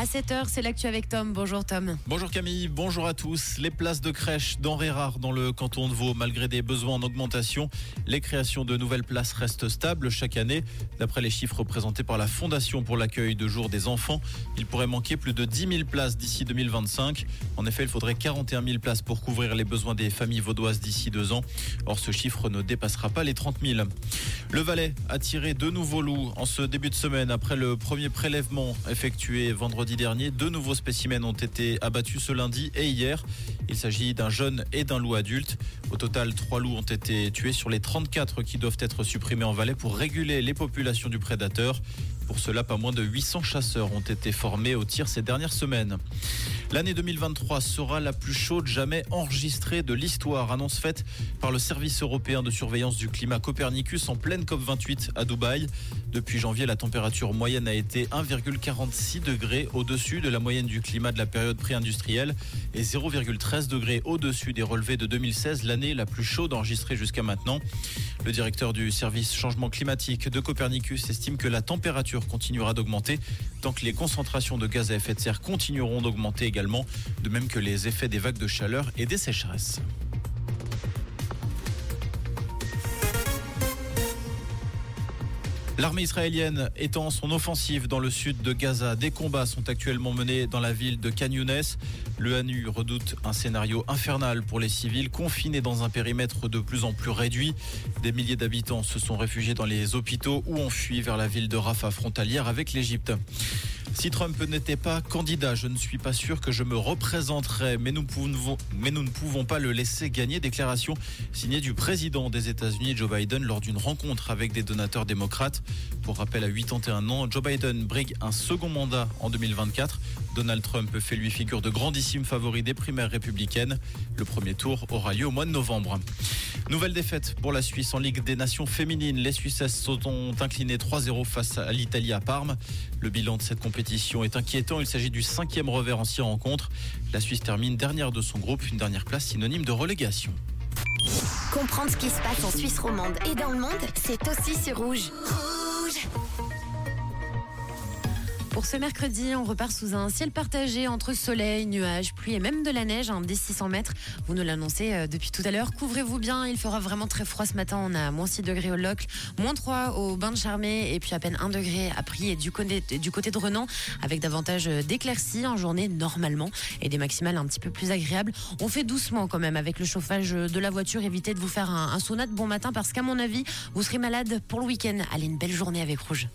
À 7h, c'est l'actu avec Tom. Bonjour Tom. Bonjour Camille, bonjour à tous. Les places de crèche denrées rares dans le canton de Vaud, malgré des besoins en augmentation, les créations de nouvelles places restent stables chaque année. D'après les chiffres présentés par la Fondation pour l'accueil de jour des enfants, il pourrait manquer plus de 10 000 places d'ici 2025. En effet, il faudrait 41 000 places pour couvrir les besoins des familles vaudoises d'ici deux ans. Or, ce chiffre ne dépassera pas les 30 000. Le Valais a tiré deux nouveaux loups en ce début de semaine après le premier prélèvement effectué vendredi dernier. Deux nouveaux spécimens ont été abattus ce lundi et hier. Il s'agit d'un jeune et d'un loup adulte. Au total, trois loups ont été tués sur les 34 qui doivent être supprimés en Valais pour réguler les populations du prédateur. Pour cela, pas moins de 800 chasseurs ont été formés au tir ces dernières semaines. L'année 2023 sera la plus chaude jamais enregistrée de l'histoire, annonce faite par le service européen de surveillance du climat Copernicus en pleine COP28 à Dubaï. Depuis janvier, la température moyenne a été 1,46 degrés au-dessus de la moyenne du climat de la période pré-industrielle et 0,13 degrés au-dessus des relevés de 2016, l'année la plus chaude enregistrée jusqu'à maintenant. Le directeur du service changement climatique de Copernicus estime que la température continuera d'augmenter tant que les concentrations de gaz à effet de serre continueront d'augmenter également, de même que les effets des vagues de chaleur et des sécheresses. L'armée israélienne étend son offensive dans le sud de Gaza. Des combats sont actuellement menés dans la ville de Khan Le HANU redoute un scénario infernal pour les civils confinés dans un périmètre de plus en plus réduit. Des milliers d'habitants se sont réfugiés dans les hôpitaux ou ont fui vers la ville de Rafah frontalière avec l'Égypte. Si Trump n'était pas candidat, je ne suis pas sûr que je me représenterais, mais nous, ne pouvons pas le laisser gagner. Déclaration signée du président des États-Unis, Joe Biden, lors d'une rencontre avec des donateurs démocrates. Pour rappel, à 81 ans, Joe Biden brigue un second mandat en 2024. Donald Trump fait lui figure de grandissime favori des primaires républicaines. Le premier tour aura lieu au mois de novembre. Nouvelle défaite pour la Suisse en Ligue des Nations féminines. Les Suissesses sont inclinées 3-0 face à l'Italie à Parme. Le bilan de cette compétition est inquiétant. Il s'agit du cinquième revers en six rencontres. La Suisse termine dernière de son groupe, une dernière place synonyme de relégation. Comprendre ce qui se passe en Suisse romande et dans le monde, c'est aussi sur Rouge. Pour ce mercredi, on repart sous un ciel partagé entre soleil, nuages, pluie et même de la neige, hein, des 600 mètres. Vous nous l'annoncez euh, depuis tout à l'heure. Couvrez-vous bien, il fera vraiment très froid ce matin. On a moins 6 degrés au Locle, moins 3 au Bain de Charmé et puis à peine 1 degré à Prix et du côté, du côté de Renan avec davantage d'éclaircies en journée normalement et des maximales un petit peu plus agréables. On fait doucement quand même avec le chauffage de la voiture. Évitez de vous faire un, un sauna de bon matin parce qu'à mon avis, vous serez malade pour le week-end. Allez, une belle journée avec Rouge.